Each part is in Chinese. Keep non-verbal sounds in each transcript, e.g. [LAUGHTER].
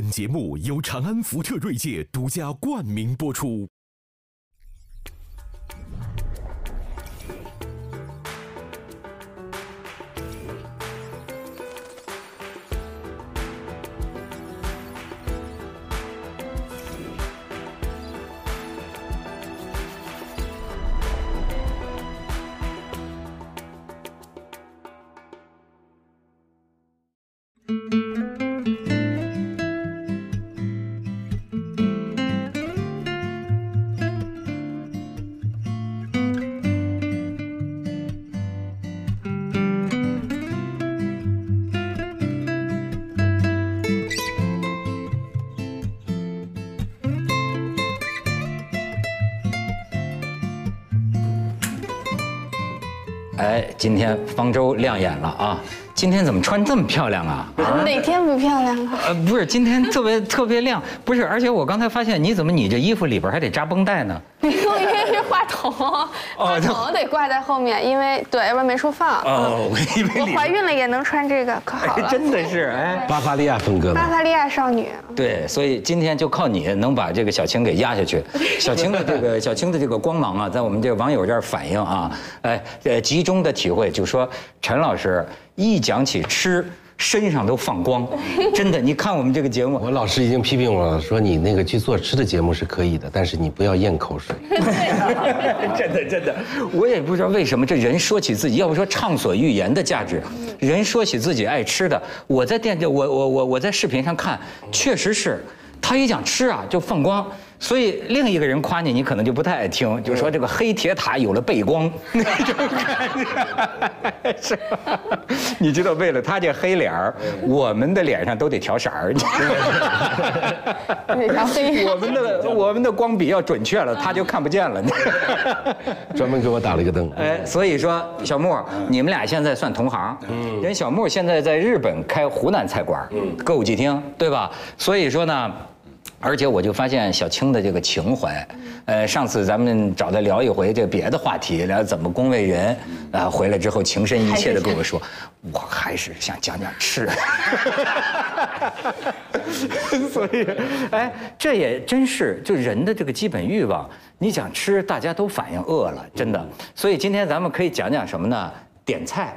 本节目由长安福特锐界独家冠名播出。今天方舟亮眼了啊！今天怎么穿这么漂亮啊？哪天不漂亮啊？呃，不是，今天特别特别亮，[LAUGHS] 不是，而且我刚才发现，你怎么你这衣服里边还得扎绷带呢？[LAUGHS] 因为是话筒，话筒得挂在后面，因为对，要不然没处放。哦，我以为里我怀孕了也能穿这个，可好。真的是哎，巴伐利亚风格巴，伐利亚少女，对，所以今天就靠你能把这个小青给压下去。[LAUGHS] 小青的这个小青的这个光芒啊，在我们这个网友这儿反映啊，哎，呃，集中的体会，就说陈老师一讲起吃，身上都放光，[LAUGHS] 真的。你看我们这个节目，我老师已经批评我了，说你那个去做吃的节目是可以的，但是你不要咽口水。[LAUGHS] 真的真的，我也不知道为什么这人说起自己，要不说畅所欲言的价值，人说起自己爱吃的，我在电我我我我在视频上看，确实是，他一讲吃啊就放光。所以另一个人夸你，你可能就不太爱听，就说这个黑铁塔有了背光那种感觉，[LAUGHS] 是吧？你知道，为了他这黑脸儿，我们的脸上都得调色儿。那条黑我们的我们的光比要准确了，他就看不见了。专门给我打了一个灯。[LAUGHS] 哎，所以说小木，你们俩现在算同行。嗯，人小木现在在日本开湖南菜馆，嗯，歌舞伎町，对吧？所以说呢。而且我就发现小青的这个情怀，呃，上次咱们找他聊一回这别的话题，聊怎么恭维人，啊，回来之后情深意切的跟我说，我还是想讲讲吃。[LAUGHS] 所以，哎，这也真是就人的这个基本欲望，你想吃，大家都反应饿了，真的。所以今天咱们可以讲讲什么呢？点菜，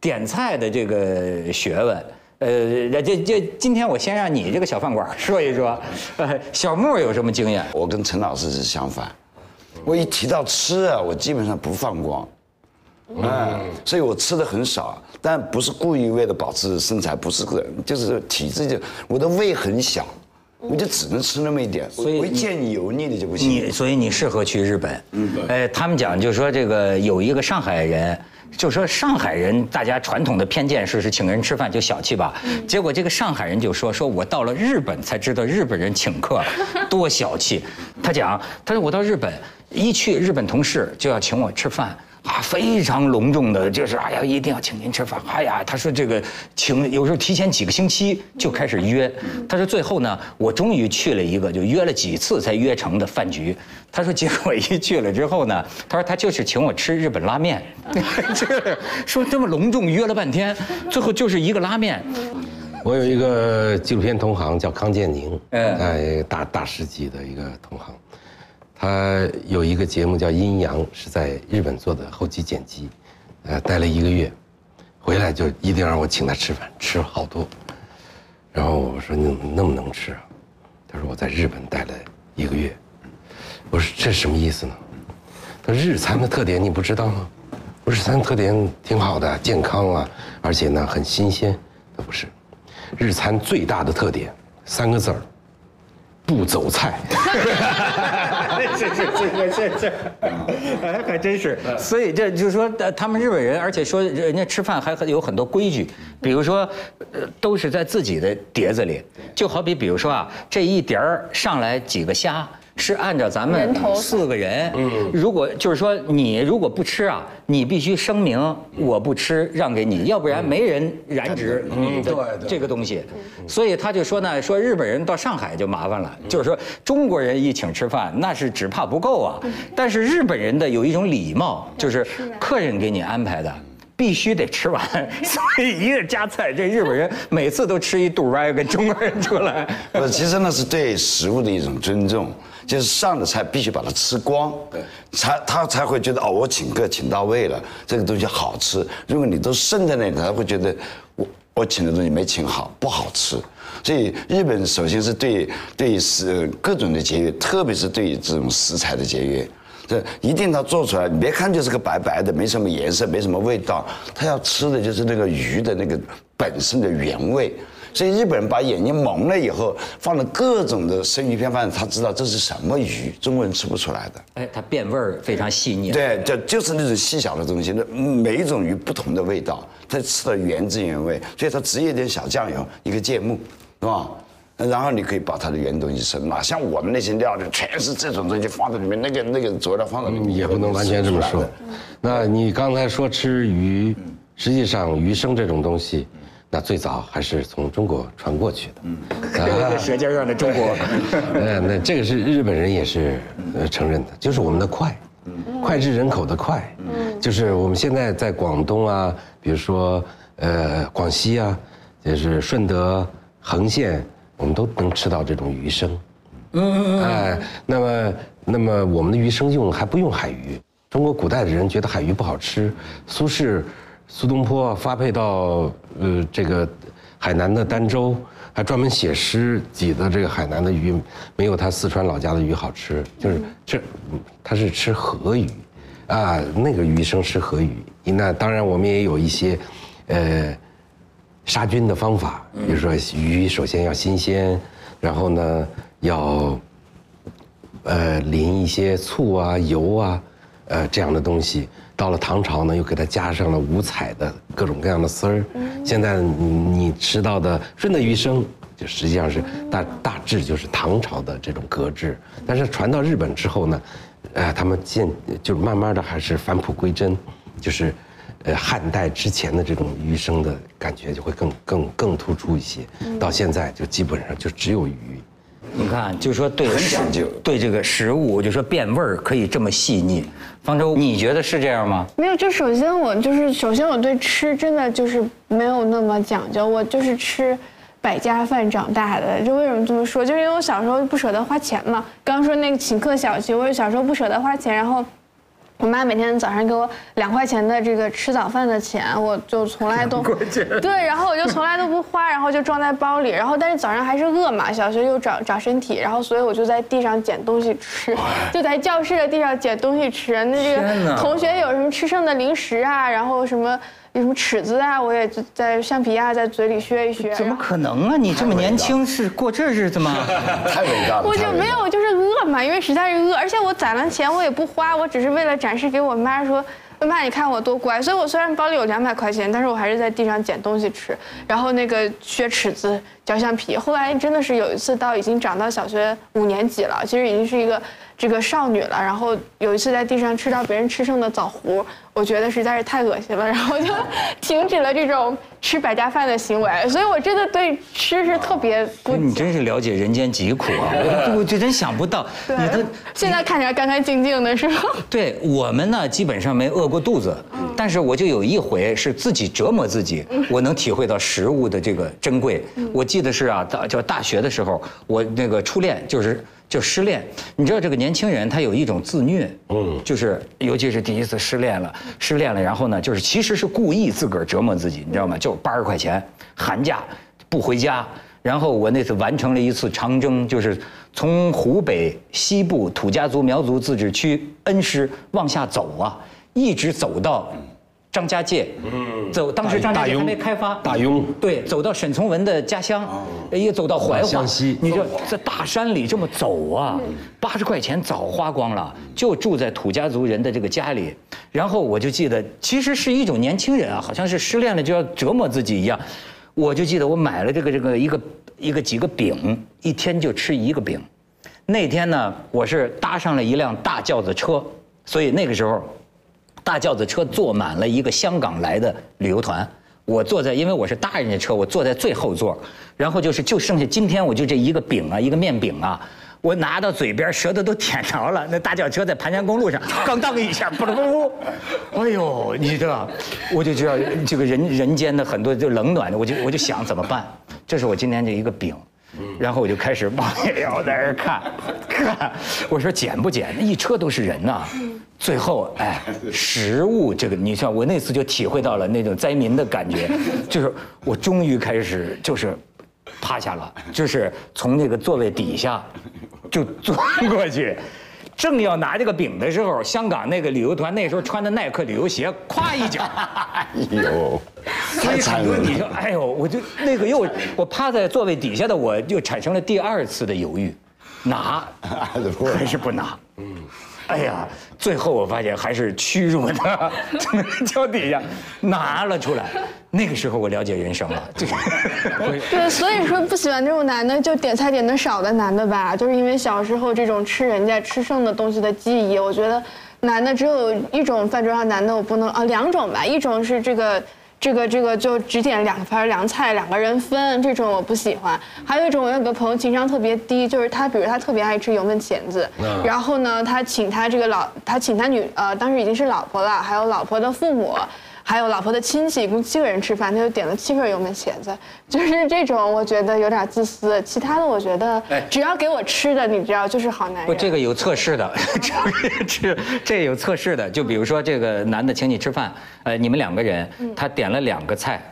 点菜的这个学问。呃，这这今天我先让你这个小饭馆说一说，呃，小木有什么经验？我跟陈老师是相反，我一提到吃啊，我基本上不放光，嗯，所以我吃的很少，但不是故意为了保持身材，不是个，就是体质就我的胃很小，我就只能吃那么一点，所以我一见你油腻的就不行你行。所以你适合去日本。嗯，哎，他们讲就是说这个有一个上海人。就说上海人，大家传统的偏见是是请人吃饭就小气吧，结果这个上海人就说说我到了日本才知道日本人请客 [LAUGHS] 多小气。他讲，他说我到日本一去，日本同事就要请我吃饭。啊，非常隆重的，就是哎呀，一定要请您吃饭。哎呀，他说这个请有时候提前几个星期就开始约。他说最后呢，我终于去了一个，就约了几次才约成的饭局。他说结果一去了之后呢，他说他就是请我吃日本拉面，[LAUGHS] 这说这么隆重约了半天，最后就是一个拉面。我有一个纪录片同行叫康建宁，嗯哎，大大师级的一个同行，他有一个节目叫《阴阳》，是在日本做的后期剪辑，呃，待了一个月，回来就一定让我请他吃饭，吃了好多。然后我说你怎么那么能吃啊？他说我在日本待了一个月。我说这什么意思呢？他说日餐的特点你不知道吗？我说日餐特点挺好的，健康啊，而且呢很新鲜。他不是，日餐最大的特点三个字儿：不走菜。[LAUGHS] 是是是是是，哎，还真是。所以这就是说，呃他们日本人，而且说人家吃饭还很有很多规矩，比如说，呃，都是在自己的碟子里，就好比比如说啊，这一碟儿上来几个虾。是按照咱们四个人，如果就是说你如果不吃啊，你必须声明我不吃，让给你，要不然没人染指你的这个东西。所以他就说呢，说日本人到上海就麻烦了，就是说中国人一请吃饭，那是只怕不够啊。但是日本人的有一种礼貌，就是客人给你安排的。必须得吃完，[LAUGHS] 所以一个夹菜，这日本人每次都吃一肚歪，跟中国人出来。[LAUGHS] 不，其实那是对食物的一种尊重，就是上的菜必须把它吃光，才他才会觉得哦，我请客请到位了，这个东西好吃。如果你都剩在那里，他会觉得我我请的东西没请好，不好吃。所以日本首先是对对食各种的节约，特别是对这种食材的节约。这一定他做出来，你别看就是个白白的，没什么颜色，没什么味道，他要吃的就是那个鱼的那个本身的原味。所以日本人把眼睛蒙了以后，放了各种的生鱼片饭，他知道这是什么鱼，中国人吃不出来的。哎，它变味儿非常细腻。对，就就是那种细小的东西，那每一种鱼不同的味道，它吃的原汁原味，所以它只有一点小酱油，一个芥末，是吧？然后你可以把它的原东西吃，哪像我们那些料理全是这种东西放在里面，那个那个佐料放在里面，也不能完全这么说。那你刚才说吃鱼，实际上鱼生这种东西，那最早还是从中国传过去的。嗯，舌尖上的中国。呃，[LAUGHS] 那这个是日本人也是呃承认的，就是我们的快，脍炙人口的快，就是我们现在在广东啊，比如说呃广西啊，就是顺德、横县。我们都能吃到这种鱼生，嗯嗯哎，那么那么我们的鱼生用还不用海鱼。中国古代的人觉得海鱼不好吃，苏轼、苏东坡发配到呃这个海南的儋州，还专门写诗挤的这个海南的鱼没有他四川老家的鱼好吃，就是这他是吃河鱼，啊那个鱼生吃河鱼。那当然我们也有一些，呃。杀菌的方法，比如说鱼首先要新鲜，然后呢要，呃淋一些醋啊油啊，呃这样的东西。到了唐朝呢，又给它加上了五彩的各种各样的丝儿。现在你吃到的顺德鱼生，就实际上是大大致就是唐朝的这种格制。但是传到日本之后呢，呃他们渐就慢慢的还是返璞归真，就是。呃，汉代之前的这种鱼生的感觉就会更更更突出一些，到现在就基本上就只有鱼。你看，就说对很讲究，对这个食物，就说变味儿可以这么细腻。方舟，你觉得是这样吗？没有，就首先我就是首先我对吃真的就是没有那么讲究，我就是吃百家饭长大的。就为什么这么说？就是因为我小时候不舍得花钱嘛。刚说那个请客小区，我小时候不舍得花钱，然后。我妈每天早上给我两块钱的这个吃早饭的钱，我就从来都对，然后我就从来都不花，然后就装在包里，然后但是早上还是饿嘛，小学又长长身体，然后所以我就在地上捡东西吃，就在教室的地上捡东西吃。那这个同学有什么吃剩的零食啊，然后什么。有什么尺子啊？我也在橡皮啊，在嘴里削一削。怎么可能啊？你这么年轻是过这日子吗？[LAUGHS] 太伟大了！我就没有，就是饿嘛，因为实在是饿，而且我攒了钱，我也不花，我只是为了展示给我妈说。妈，你看我多乖，所以我虽然包里有两百块钱，但是我还是在地上捡东西吃，然后那个削尺子、嚼橡皮。后来真的是有一次，到已经长到小学五年级了，其实已经是一个这个少女了。然后有一次在地上吃到别人吃剩的枣核，我觉得实在是太恶心了，然后就 [LAUGHS] 停止了这种吃百家饭的行为。所以我真的对吃是特别不。你真是了解人间疾苦啊！[LAUGHS] 我我就真想不到，[LAUGHS] 你的现在看起来干干净净的是吗？对我们呢，基本上没饿过肚子，但是我就有一回是自己折磨自己，我能体会到食物的这个珍贵。我记得是啊，大叫大学的时候，我那个初恋就是就失恋。你知道这个年轻人他有一种自虐，嗯，就是尤其是第一次失恋了，失恋了，然后呢，就是其实是故意自个儿折磨自己，你知道吗？就八十块钱，寒假不回家，然后我那次完成了一次长征，就是从湖北西部土家族苗族自治区恩施往下走啊。一直走到张家界，嗯。走当时张家界还没开发，大庸对，走到沈从文的家乡，也走到怀化，你说在大山里这么走啊，八十块钱早花光了，就住在土家族人的这个家里，然后我就记得，其实是一种年轻人啊，好像是失恋了就要折磨自己一样，我就记得我买了这个这个一个一个几个饼，一天就吃一个饼，那天呢，我是搭上了一辆大轿子车，所以那个时候。大轿子车坐满了一个香港来的旅游团，我坐在，因为我是大人家车，我坐在最后座，然后就是就剩下今天我就这一个饼啊，一个面饼啊，我拿到嘴边，舌头都舔着了。那大轿车在盘山公路上，[LAUGHS] 刚当一下，不噜不噜，哎呦，你知道，我就知道这个人人间的很多就冷暖的，我就我就想怎么办？这是我今天这一个饼。然后我就开始往我在那儿看，[LAUGHS] 看，我说捡不捡？那一车都是人呐。最后，哎，食物这个，你像我那次就体会到了那种灾民的感觉，[LAUGHS] 就是我终于开始就是趴下了，就是从那个座位底下就钻过去，正要拿这个饼的时候，香港那个旅游团那时候穿的耐克旅游鞋，咵一脚，[LAUGHS] 哎呦，太惨了！你说，哎呦，我就那个又我趴在座位底下的，我就产生了第二次的犹豫，拿 [LAUGHS] 还是不拿？嗯，哎呀，最后我发现还是屈辱的，[LAUGHS] 从脚底下拿了出来。那个时候我了解人生了，这 [LAUGHS] 个对，所以说不喜欢这种男的，就点菜点的少的男的吧，就是因为小时候这种吃人家吃剩的东西的记忆。我觉得男的只有一种饭桌上男的我不能啊，两种吧，一种是这个这个这个就只点两盘凉菜，两个人分，这种我不喜欢。还有一种，我有个朋友情商特别低，就是他，比如他特别爱吃油焖茄子，然后呢，他请他这个老，他请他女呃，当时已经是老婆了，还有老婆的父母。还有老婆的亲戚，一共七个人吃饭，他就点了七份油焖茄子，[LAUGHS] 就是这种，我觉得有点自私。其他的我觉得，只要给我吃的，你知道，就是好男人。不，这个有测试的，[LAUGHS] 这这有测试的。就比如说，这个男的请你吃饭，呃，你们两个人，他点了两个菜，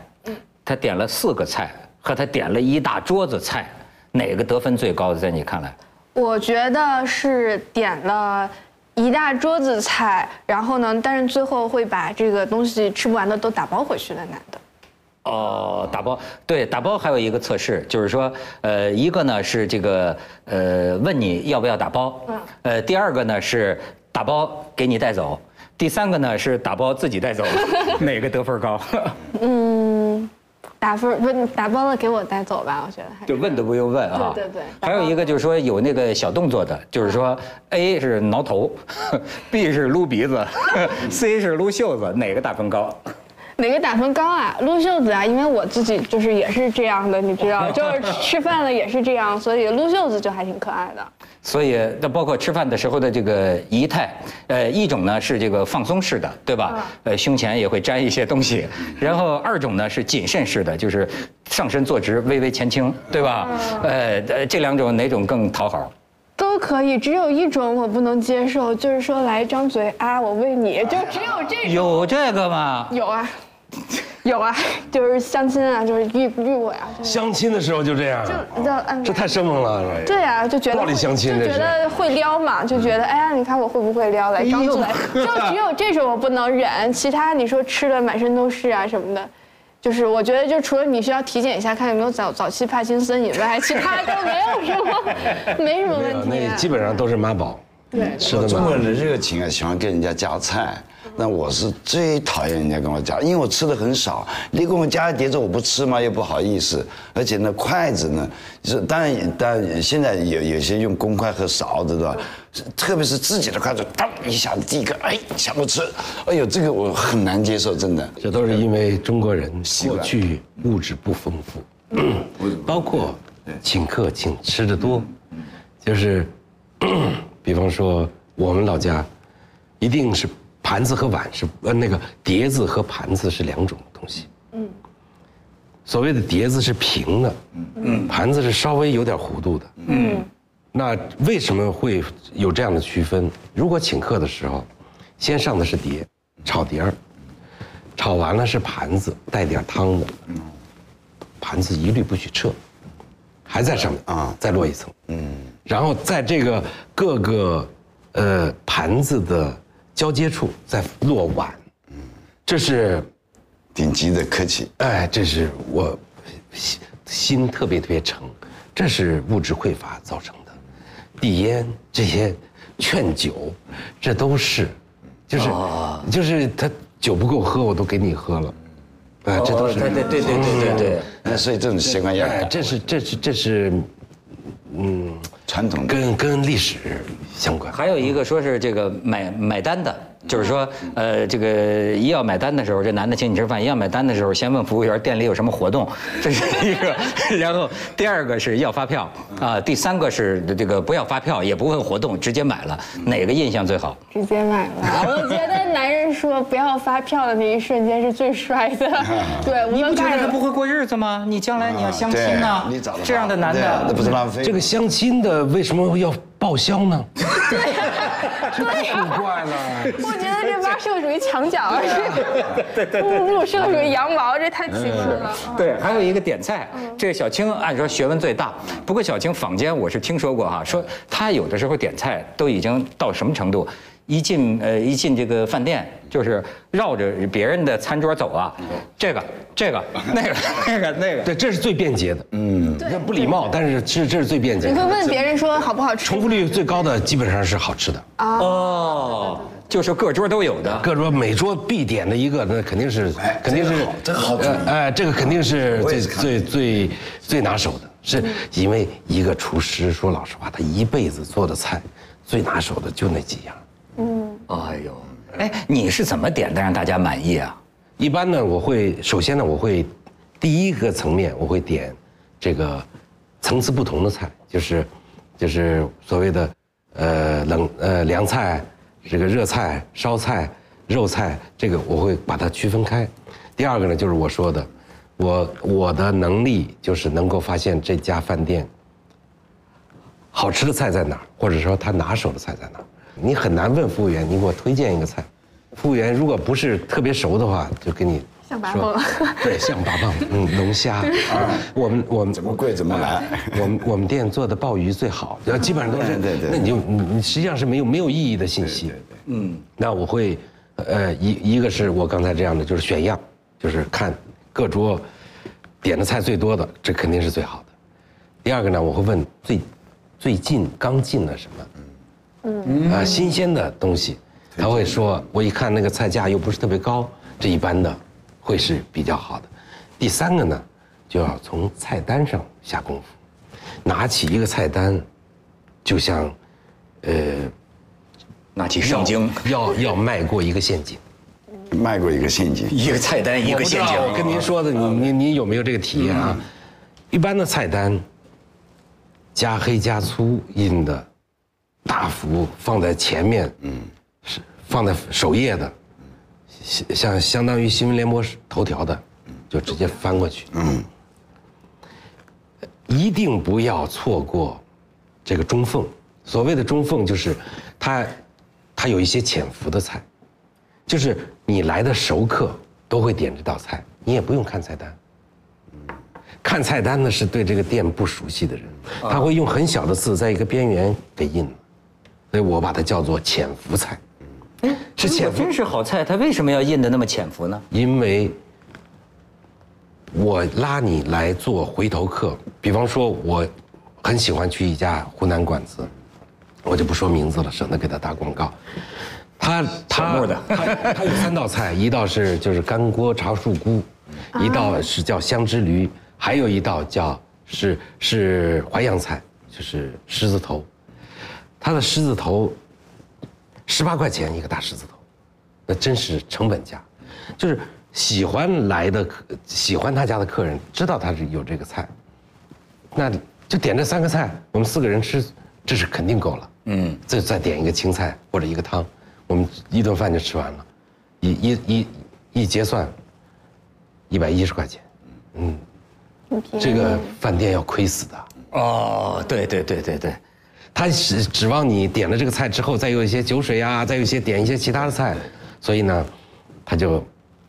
他点了四个菜，和他点了一大桌子菜，哪个得分最高的？在你看来？我觉得是点了。一大桌子菜，然后呢？但是最后会把这个东西吃不完的都打包回去的男的。哦，打包对，打包还有一个测试，就是说，呃，一个呢是这个呃问你要不要打包，呃，第二个呢是打包给你带走，第三个呢是打包自己带走，[LAUGHS] 哪个得分高？[LAUGHS] 嗯。打分不打包了给我带走吧，我觉得还就问都不用问啊。对对对。还有一个就是说有那个小动作的，就是说 A 是挠头，[LAUGHS] B 是撸鼻子，[LAUGHS] C 是撸袖子，哪个打分高？哪个打分高啊？撸袖子啊，因为我自己就是也是这样的，你知道，就是 [LAUGHS] 吃饭了也是这样，所以撸袖子就还挺可爱的。所以，那包括吃饭的时候的这个仪态，呃，一种呢是这个放松式的，对吧？呃，胸前也会沾一些东西。[LAUGHS] 然后二种呢是谨慎式的，就是上身坐直，微微前倾，对吧？呃，这两种哪种更讨好？都可以，只有一种我不能接受，就是说来张嘴啊，我喂你，就只有这种。有这个吗？有啊。[LAUGHS] 有啊，就是相亲啊，就是遇遇过呀。相亲的时候就这样，就就这太生猛了。对呀，就觉得暴力相亲，就觉得会撩嘛，就觉得哎呀，你看我会不会撩来张嘴，就只有这种我不能忍，其他你说吃的满身都是啊什么的，就是我觉得就除了你需要体检一下看有没有早早期帕金森以外，其他都没有什么，没什么问题。那基本上都是妈宝。对，是的中国人的热情啊，喜欢跟人家夹菜。那我是最讨厌人家跟我夹，因为我吃的很少。你给我夹碟子，我不吃嘛，又不好意思。而且那，筷子呢，是当然，当然现在有有些用公筷和勺子的，特别是自己的筷子，当一下子第一个，哎，想不吃，哎呦，这个我很难接受，真的。这都是因为中国人过去物质不丰富，包括请客请吃的多，就是，[COUGHS] 比方说我们老家，一定是。盘子和碗是呃那个碟子和盘子是两种东西。嗯。所谓的碟子是平的，嗯，盘子是稍微有点弧度的。嗯。那为什么会有这样的区分？如果请客的时候，先上的是碟，炒碟儿，炒完了是盘子带点汤的，嗯，盘子一律不许撤，还在上面啊，再落一层，嗯，然后在这个各个呃盘子的。交接处再落碗，嗯，这是顶级的客气。哎，这是我心心特别特别诚，这是物质匮乏造成的。递烟这些劝酒，这都是，就是就是他酒不够喝，我都给你喝了。哎，这都是对对对对对对对。那所以这种习惯要改。这是这是这是，嗯。传统跟跟历史相关，还有一个说是这个买买单的，就是说，呃，这个一要买单的时候，这男的请你吃饭；一要买单的时候，先问服务员店里有什么活动，[LAUGHS] 这是一个。然后第二个是要发票啊，第三个是这个不要发票，也不问活动，直接买了。哪个印象最好？直接买了。我觉得男人说不要发票的那一瞬间是最帅的。[LAUGHS] 对，无你不觉得他不会过日子吗？你将来你要相亲呢对，你找这样的男对啊那的，不是浪费？这个相亲的为什么要报销呢？这太古怪了。我觉得这挖社会主义墙角，对对对，入社属于羊毛，这太奇葩了。对，还有一个点菜，这个小青按说学问最大，不过小青坊间我是听说过哈，说他有的时候点菜都已经到什么程度，一进呃一进这个饭店就是绕着别人的餐桌走啊，这个这个那个那个那个，对，这是最便捷的。嗯，这不礼貌，但是这这是最便捷你会。问别人说好不好吃重复率最高的基本上是好吃的，哦，就是各桌都有的。各桌每桌必点的一个，那肯定是哎肯定是这个好这个好呃哎，这个肯定是最最最最拿手的，是因为一个厨师说老实话，他一辈子做的菜最拿手的就那几样。哎呦，哎，你是怎么点的让大家满意啊？一般呢，我会首先呢，我会第一个层面我会点这个层次不同的菜，就是就是所谓的呃冷呃凉菜、这个热菜、烧菜、肉菜，这个我会把它区分开。第二个呢，就是我说的，我我的能力就是能够发现这家饭店好吃的菜在哪儿，或者说他拿手的菜在哪儿。你很难问服务员，你给我推荐一个菜。服务员如果不是特别熟的话，就给你象拔说蚌 [LAUGHS] 对，象拔蚌，嗯，龙虾。[LAUGHS] 啊，我们我们怎么贵怎么来。[LAUGHS] 我们我们店做的鲍鱼最好，然后基本上都是，对对对那你就你你实际上是没有没有意义的信息，嗯，那我会，呃，一一个是我刚才这样的，就是选样，就是看各桌点的菜最多的，这肯定是最好的。第二个呢，我会问最最近刚进了什么，嗯，啊，新鲜的东西，他会说，我一看那个菜价又不是特别高，这一般的会是比较好的。第三个呢，就要从菜单上下功夫，拿起一个菜单，就像，呃，拿起圣经，要要迈过一个陷阱。迈过一个陷阱，一个菜单一个陷阱我跟您说的，你你你有没有这个体验啊？一般的菜单，加黑加粗印的，大幅放在前面，嗯，是放在首页的，像像相当于新闻联播头条的，就直接翻过去，嗯，一定不要错过这个中缝。所谓的中缝，就是它它有一些潜伏的菜。就是你来的熟客都会点这道菜，你也不用看菜单。看菜单呢是对这个店不熟悉的人，他会用很小的字在一个边缘给印了，所以我把它叫做潜伏菜。是潜伏真，是好菜，它为什么要印的那么潜伏呢？因为我拉你来做回头客。比方说，我很喜欢去一家湖南馆子，我就不说名字了，省得给他打广告。他他他 [LAUGHS] 他有三道菜，一道是就是干锅茶树菇，一道是叫香之驴，还有一道叫是是淮扬菜，就是狮子头。他的狮子头十八块钱一个大狮子头，那真是成本价。就是喜欢来的客，喜欢他家的客人知道他是有这个菜，那就点这三个菜，我们四个人吃，这是肯定够了。嗯，再再点一个青菜或者一个汤，我们一顿饭就吃完了，一一一一结算，一百一十块钱，嗯这个饭店要亏死的。哦，对对对对对，他指指望你点了这个菜之后，再有一些酒水啊，再有一些点一些其他的菜，所以呢，他就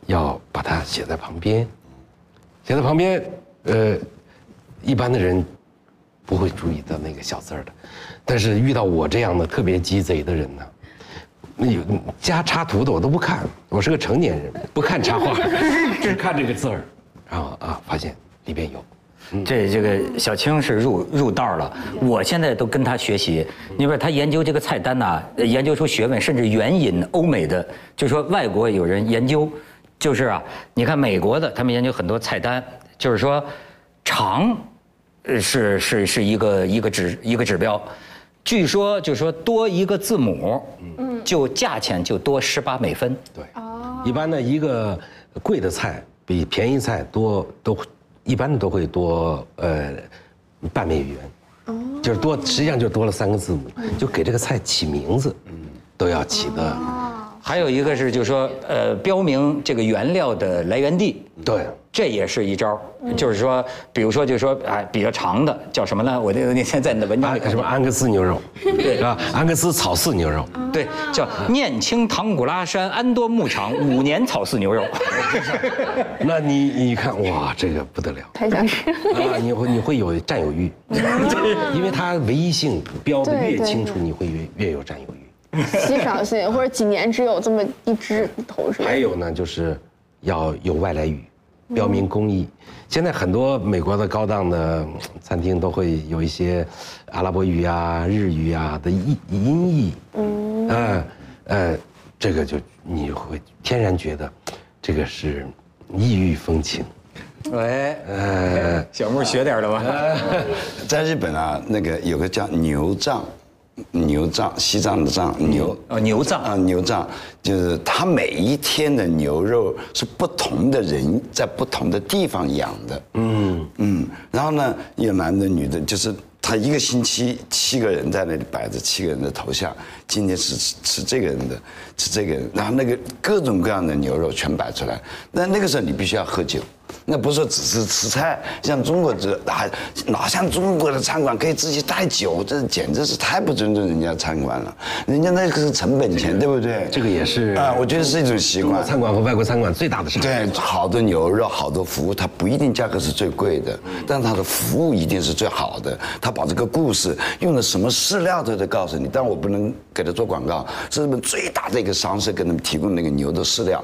要把它写在旁边，写在旁边，呃，一般的人不会注意到那个小字儿的，但是遇到我这样的特别鸡贼的人呢，那有加插图的我都不看，我是个成年人，不看插画，[LAUGHS] 只看这个字儿，然后啊，发现里边有。这这个小青是入入道了，我现在都跟他学习。你说他研究这个菜单呐、呃研究出学问，甚至援引欧美的，就说外国有人研究，就是啊，你看美国的，他们研究很多菜单，就是说长，呃是是是一个一个指一个指标，据说就说多一个字母，嗯，就价钱就多十八美分。对，一般的一个贵的菜比便宜菜多都一般的都会多呃半美元，哦，就是多实际上就多了三个字母，就给这个菜起名字，嗯，都要起的，还有一个是就是说呃标明这个原料的来源地，对。这也是一招，就是说，比如说，就是说，哎，比较长的叫什么呢？我那那天在你的文章里看什么安格斯牛肉，对是吧？安格斯草饲牛肉，对，叫念青唐古拉山安多牧场五年草饲牛肉。[LAUGHS] 那你你看哇，这个不得了，太想吃啊！你会你会有占有欲，[LAUGHS] 因为它唯一性标的越清楚，你会越越有占有欲。[LAUGHS] 稀少性或者几年只有这么一只头是还有呢，就是要有外来语。标明工艺，现在很多美国的高档的餐厅都会有一些阿拉伯语啊、日语啊的音音译，嗯，呃，呃，这个就你会天然觉得，这个是异域风情。喂，呃，小木学点了吧？在日本啊，那个有个叫牛藏。牛藏，西藏的藏牛。哦，牛藏啊，牛藏就是他每一天的牛肉是不同的人在不同的地方养的，嗯。嗯，然后呢，有男的女的，就是他一个星期七个人在那里摆着七个人的头像，今天是吃吃这个人的，吃这个人，然后那个各种各样的牛肉全摆出来，那那个时候你必须要喝酒。那不是说只是吃菜，像中国这还哪像中国的餐馆可以自己带酒，这简直是太不尊重人家餐馆了。人家那个是成本钱，对不对？这个也是啊，我觉得是一种习惯。餐馆和外国餐馆最大的差对，好的牛肉，好的服务，它不一定价格是最贵的，但它的服务一定是最好的。他把这个故事用的什么饲料都得告诉你，但我不能给他做广告。是日本最大的一个商社给他们提供那个牛的饲料，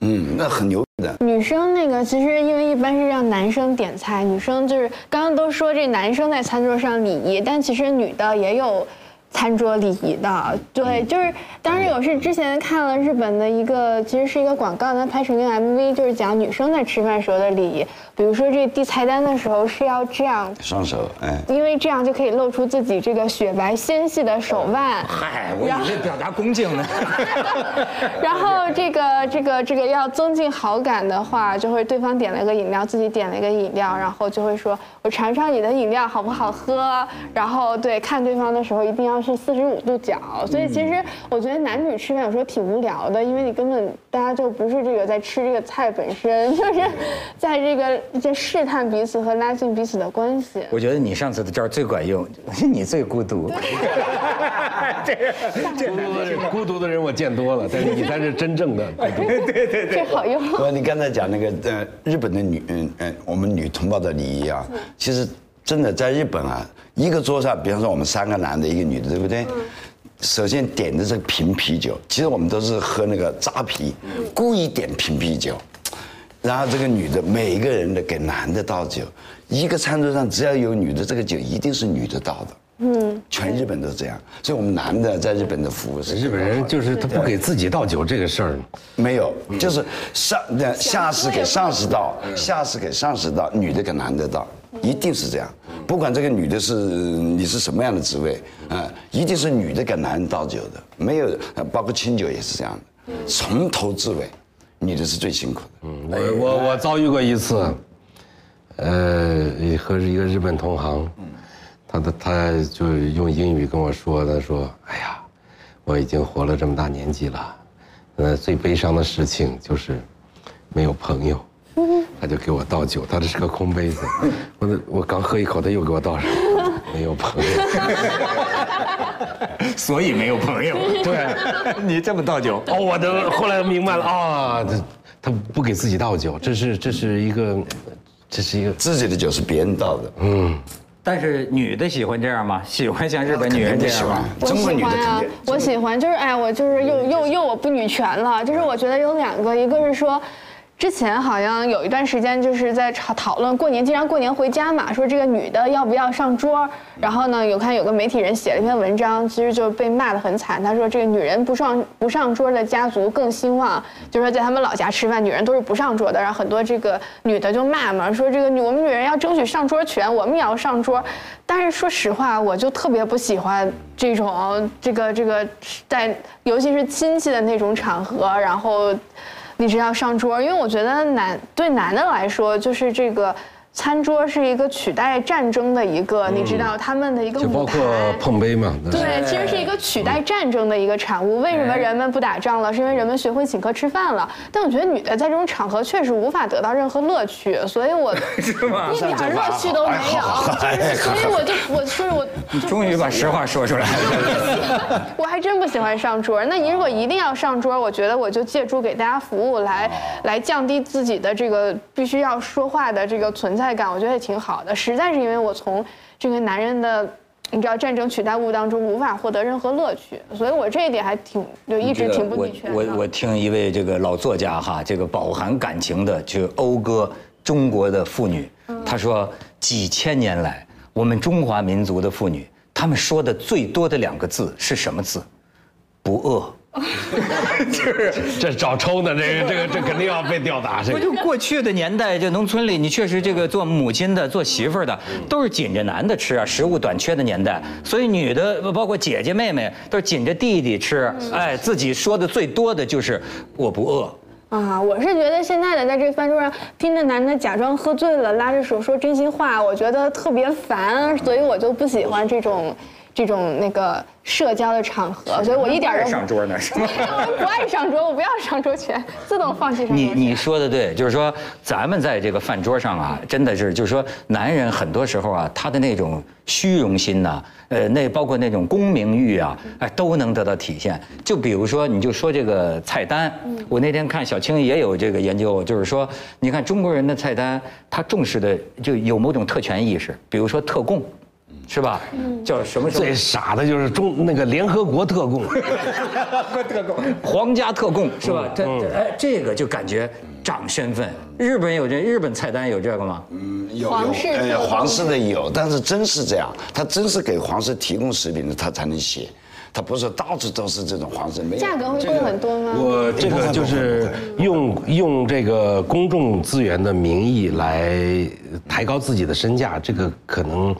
嗯，那很牛。女生那个其实因为一般是让男生点菜，女生就是刚刚都说这男生在餐桌上礼仪，但其实女的也有。餐桌礼仪的，对，就是当时我是之前看了日本的一个，其实是一个广告，它拍成一个 MV，就是讲女生在吃饭时候的礼仪。比如说这递菜单的时候是要这样，双手，哎，因为这样就可以露出自己这个雪白纤细的手腕。嗨，我以为表达恭敬呢。[LAUGHS] 然后这个这个这个要增进好感的话，就会对方点了一个饮料，自己点了一个饮料，然后就会说我尝尝你的饮料好不好喝。然后对看对方的时候一定要。是四十五度角，所以其实我觉得男女吃饭有时候挺无聊的，因为你根本大家就不是这个在吃这个菜本身，就是在这个在试探彼此和拉近彼此的关系。我觉得你上次的招最管用，[LAUGHS] 你最孤独。[LAUGHS] 这这孤独的人我见多了，但是你才是真正的孤独。[LAUGHS] 对对对，这好用。不，你刚才讲那个呃日本的女嗯嗯我们女同胞的礼仪啊，其实。真的在日本啊，一个桌上，比方说我们三个男的，一个女的，对不对？首先点的是瓶啤酒，其实我们都是喝那个扎啤，故意点瓶啤酒。然后这个女的，每一个人的给男的倒酒，一个餐桌上只要有女的，这个酒一定是女的倒的。嗯，全日本都这样，所以我们男的在日本的服务是。日本人就是他不给自己倒酒这个事儿，没有，就是上下司给上司倒，下司给上司倒，女的给男的倒。一定是这样，不管这个女的是你是什么样的职位啊，一定是女的给男人倒酒的，没有，包括清酒也是这样的，从头至尾，女的是最辛苦的。嗯，我我我遭遇过一次，呃，和一个日本同行，他的他就用英语跟我说，他说，哎呀，我已经活了这么大年纪了，呃，最悲伤的事情就是没有朋友。[LAUGHS] 他就给我倒酒，他这是个空杯子，我我刚喝一口，他又给我倒上，没有朋友，[LAUGHS] [LAUGHS] [LAUGHS] 所以没有朋友。[LAUGHS] 对，你这么倒酒，哦，我都后来明白了啊，他他不给自己倒酒，这是这是一个，这是一个自己的酒是别人倒的，嗯。但是女的喜欢这样吗？喜欢像日本女人这样吗？中国女的啊，我喜欢，就是哎，我就是又又又我不女权了，就是我觉得有两个，一个是说。之前好像有一段时间就是在讨讨论过年，经常过年回家嘛，说这个女的要不要上桌。然后呢，有看有个媒体人写了一篇文章，其实就被骂得很惨。他说这个女人不上不上桌的家族更兴旺，就说在他们老家吃饭，女人都是不上桌的。然后很多这个女的就骂嘛，说这个女我们女人要争取上桌权，我们也要上桌。但是说实话，我就特别不喜欢这种这个这个在尤其是亲戚的那种场合，然后。你是要上桌，因为我觉得男对男的来说，就是这个。餐桌是一个取代战争的一个，你知道他们的一个就包括碰杯嘛。对，其实是一个取代战争的一个产物。为什么人们不打仗了？是因为人们学会请客吃饭了。但我觉得女的在这种场合确实无法得到任何乐趣，所以我 [LAUGHS] 一点乐趣都没有。所以我就我说我，你终于把实话说出来了。[LAUGHS] 我还真不喜欢上桌。那你如果一定要上桌，我觉得我就借助给大家服务来来降低自己的这个必须要说话的这个存在。感我觉得也挺好的，实在是因为我从这个男人的你知道战争取代物当中无法获得任何乐趣，所以我这一点还挺就一直挺不的。我我我听一位这个老作家哈，这个饱含感情的去讴歌中国的妇女，他说几千年来我们中华民族的妇女，她们说的最多的两个字是什么字？不饿。[LAUGHS] 就是这找抽呢，这个 [LAUGHS] 这个这肯定要被吊打。这不就过去的年代，这农村里你确实这个做母亲的、做媳妇的，都是紧着男的吃啊，食物短缺的年代，所以女的包括姐姐妹妹都是紧着弟弟吃。哎，自己说的最多的就是我不饿。啊，我是觉得现在的在这饭桌上听着男的假装喝醉了，拉着手说真心话，我觉得特别烦，所以我就不喜欢这种。这种那个社交的场合，所以我一点都上桌呢，[LAUGHS] 是吗？我不爱上桌，我不要上桌权，自动放弃上桌你你说的对，就是说咱们在这个饭桌上啊，真的是就是说男人很多时候啊，他的那种虚荣心呐，呃，那包括那种功名欲啊，哎，都能得到体现。就比如说，你就说这个菜单，我那天看小青也有这个研究，就是说，你看中国人的菜单，他重视的就有某种特权意识，比如说特供。是吧？叫什么？最傻的就是中那个联合国特供，特供，[LAUGHS] 皇家特供是吧？这哎，这个就感觉长身份。日本有这日本菜单有这个吗？嗯，有皇室的皇室的有，但是真是这样，他真是给皇室提供食品的，他才能写。他不是到处都是这种皇室，没价格会贵很多吗？我这个就是用用这个公众资源的名义来抬高自己的身价，这个可能。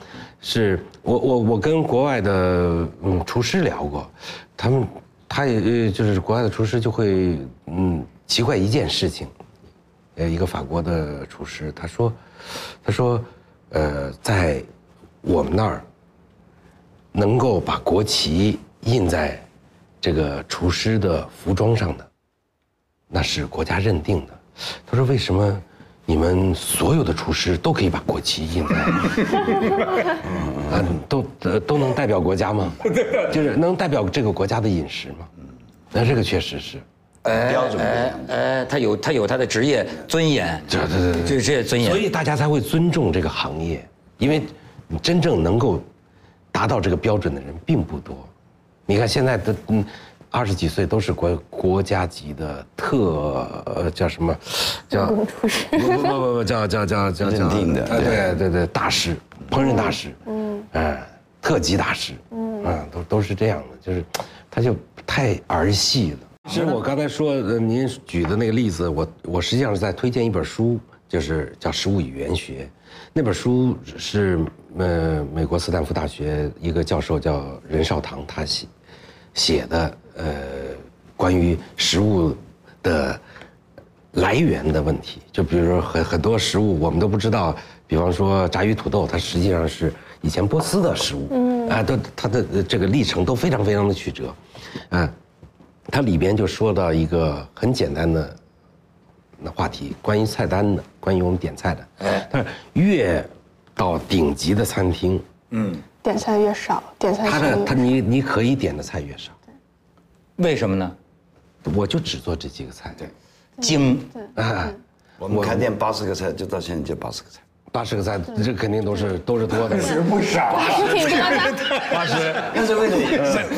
是我我我跟国外的嗯厨师聊过，他们他也就是国外的厨师就会嗯奇怪一件事情，呃一个法国的厨师他说，他说呃在我们那儿能够把国旗印在这个厨师的服装上的，那是国家认定的。他说为什么？你们所有的厨师都可以把国旗印在，[LAUGHS] 啊，都都能代表国家吗？就是能代表这个国家的饮食吗？那这个确实是，标准哎哎，他有他有他的职业尊严，对对对，这职业尊严，所以大家才会尊重这个行业，因为真正能够达到这个标准的人并不多。你看现在的嗯。二十几岁都是国国家级的特呃叫什么，叫厨师。不不不不叫叫叫叫认定的对。对对大师烹饪大师。嗯。哎特级大师。嗯。啊都都是这样的就是他就太儿戏了。其实我刚才说您举的那个例子，我我实际上是在推荐一本书，就是叫《食物语言学》，那本书是呃美国斯坦福大学一个教授叫任少棠他写写的。呃，关于食物的来源的问题，就比如说很很多食物我们都不知道，比方说炸鱼土豆，它实际上是以前波斯的食物，嗯，啊，都它的这个历程都非常非常的曲折，啊，它里边就说到一个很简单的那话题，关于菜单的，关于我们点菜的，哎，但是越到顶级的餐厅，嗯，点菜越少，点菜他的他你你可以点的菜越少。为什么呢？我就只做这几个菜，对，精对啊！我们开店八十个菜，就到现在就八十个菜，八十个菜，这肯定都是都是多的。是不少。是挺多的。八十，但是为了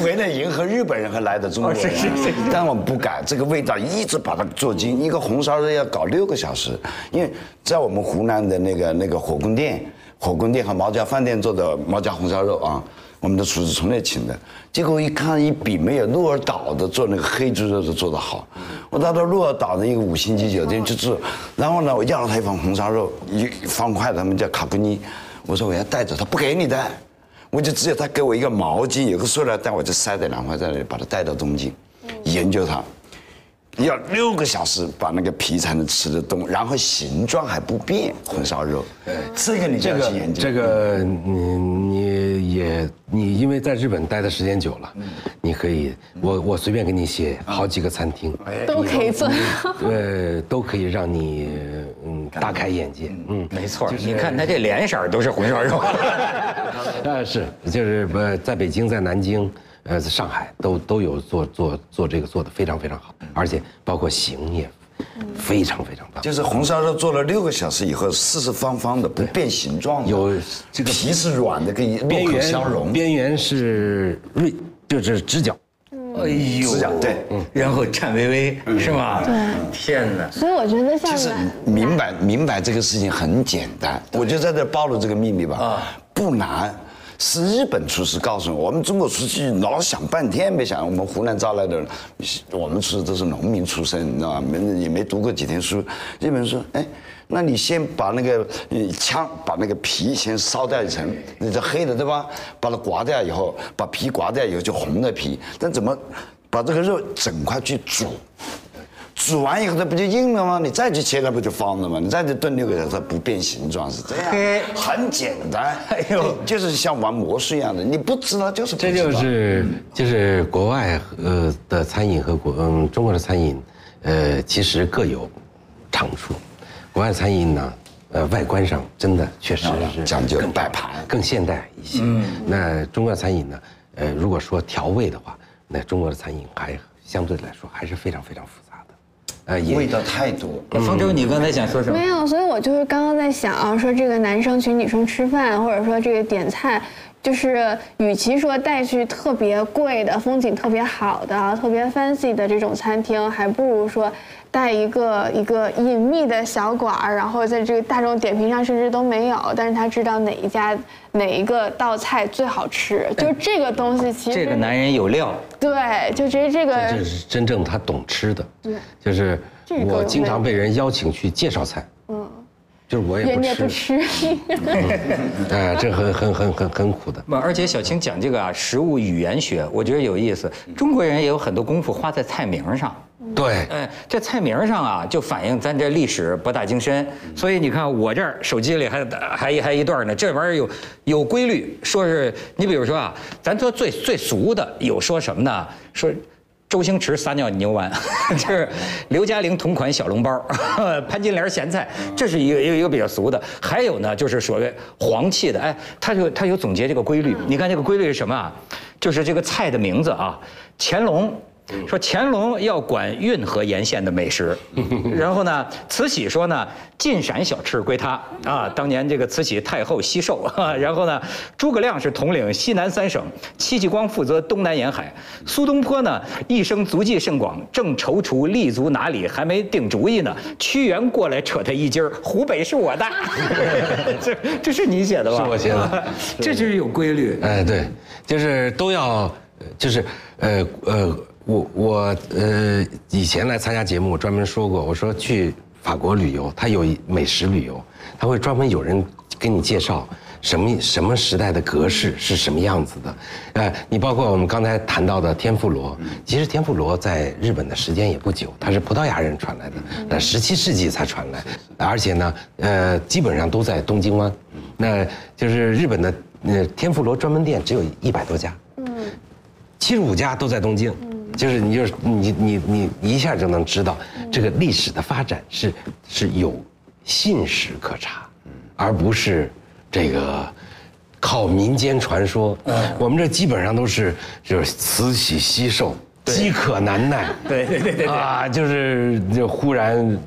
为了迎合日本人和来的中国人，哦是是是但我们不敢这个味道，一直把它做精。一个红烧肉要搞六个小时，因为在我们湖南的那个那个火宫殿、火宫殿和毛家饭店做的毛家红烧肉啊，我们的厨师从那请的。结果一看一比，没有鹿儿岛的做那个黑猪肉的做得好。我到了鹿儿岛的一个五星级酒店去住，然后呢，我要了他一份红烧肉，一方块，他们叫卡布尼。我说我要带走，他不给你带。我就只有他给我一个毛巾，有个塑料袋，我就塞在两块在那里，把它带到东京，研究它，要六个小时把那个皮才能吃得动，然后形状还不变，红烧肉，这个你就这个要去研究。这个你你也你因为在日本待的时间久了，你可以我我随便给你写好几个餐厅，都可以做。[LAUGHS] 呃，都可以让你嗯大开眼界，嗯。没错，你看他这脸色都是红烧肉。[LAUGHS] 啊，是，就是呃，在北京、在南京、呃，在上海都都有做做做这个做的非常非常好，而且包括形也非常非常棒。就是红烧肉做了六个小时以后，四四方方的，不变形状的，有这个皮是软的，跟边入口相融。边缘是锐，就是直角。哎呦，直角对，然后颤巍巍是吗？对，天哪！所以我觉得像其实明白明白这个事情很简单，我就在这暴露这个秘密吧。啊，不难，是日本厨师告诉我，我们中国厨师老想半天没想，我们湖南招来的人，我们厨师都是农民出身，你知道吧？没也没读过几天书。日本人说，哎。那你先把那个枪，把那个皮先烧掉一层，那是黑的对吧？把它刮掉以后，把皮刮掉以后就红的皮。但怎么把这个肉整块去煮？煮完以后它不就硬了吗？你再去切它不就方了吗？你再去炖六个小时它不变形状是这样，很简单。哎呦就是像玩魔术一样的，你不知道就是不这知道。就是就是国外呃的餐饮和国嗯中国的餐饮，呃其实各有长处。国外餐饮呢，呃外观上真的确实是讲究更摆盘更现代一些。嗯那中国餐饮呢，呃如果说调味的话，那中国的餐饮还相对来说还是非常非常复杂的。呃也味道太多。方舟，你刚才想说什么没？有，所以我就是刚刚在想啊，说这个男生请女生吃饭，或者说这个点菜，就是与其说带去特别贵的、风景特别好的、特别 fancy 的这种餐厅，还不如说带一个一个隐秘的小馆儿，然后在这个大众点评上甚至都没有，但是他知道哪一家哪一个道菜最好吃，就是这个东西其实这个男人有料，对，就觉得这个这是真正他懂吃的。对，就是我经常被人邀请去介绍菜，嗯，就是我也不吃，不吃，[LAUGHS] 哎，这很很很很很苦的。不，而且小青讲这个啊，食物语言学，我觉得有意思。中国人也有很多功夫花在菜名上。对，哎，这菜名上啊，就反映咱这历史博大精深。所以你看，我这儿手机里还还还一段呢，这玩意儿有有规律。说是你比如说啊，咱说最最俗的有说什么呢？说。周星驰撒尿牛丸，[LAUGHS] 就是刘嘉玲同款小笼包，[LAUGHS] 潘金莲咸菜，这是一个一个一个比较俗的。还有呢，就是所谓黄气的，哎，他就他有总结这个规律。你看这个规律是什么啊？就是这个菜的名字啊，乾隆。说乾隆要管运河沿线的美食，[LAUGHS] 然后呢，慈禧说呢，晋陕小吃归他啊。当年这个慈禧太后惜寿，然后呢，诸葛亮是统领西南三省，戚继光负责东南沿海，苏东坡呢一生足迹甚广，正踌躇立足哪里，还没定主意呢。屈原过来扯他一筋儿，湖北是我的，[LAUGHS] [LAUGHS] 这这是你写的吧？是我写的，这就是有规律。哎，对，就是都要，呃就是呃呃，我我呃以前来参加节目，我专门说过，我说去法国旅游，它有美食旅游，他会专门有人给你介绍。什么什么时代的格式是什么样子的？呃，你包括我们刚才谈到的天妇罗，其实天妇罗在日本的时间也不久，它是葡萄牙人传来的，那十七世纪才传来，而且呢，呃，基本上都在东京湾，那就是日本的呃天妇罗专门店只有一百多家，嗯七十五家都在东京，就是你就是你你你你一下就能知道这个历史的发展是是有信史可查，而不是这个靠民间传说。我们这基本上都是就是慈禧惜寿，饥渴难耐。对对对对对。啊，就是就忽然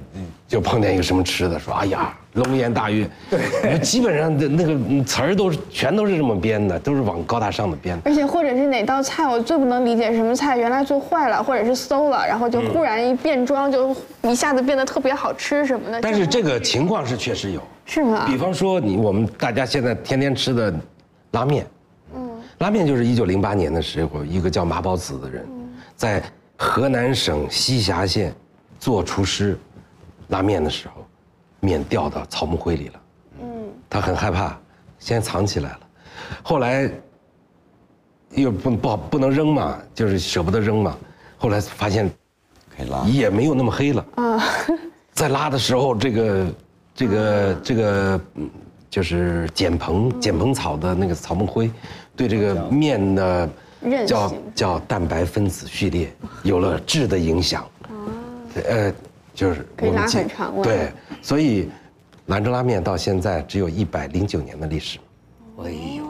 就碰见一个什么吃的，说哎呀龙颜大悦，对，基本上的那个嗯词儿都是全都是这么编的，都是往高大上的编的。而且或者是哪道菜，我最不能理解什么菜原来做坏了，或者是馊了，然后就忽然一变装，就一下子变得特别好吃什么的。但是这个情况是确实有，是吗？比方说你我们大家现在天天吃的拉面，嗯，拉面就是一九零八年的时候，一个叫马宝子的人，在河南省西峡县做厨师拉面的时候，面掉到草木灰里了，嗯，他很害怕，先藏起来了，后来又不不好不能扔嘛，就是舍不得扔嘛，后来发现可以拉。也没有那么黑了。啊，[LAUGHS] 在拉的时候，这个这个这个，嗯，就是碱蓬碱蓬草的那个草木灰，对这个面的叫叫蛋白分子序列有了质的影响。呃，就是可以拉我们很长了对，所以兰州拉面到现在只有一百零九年的历史。哎呦，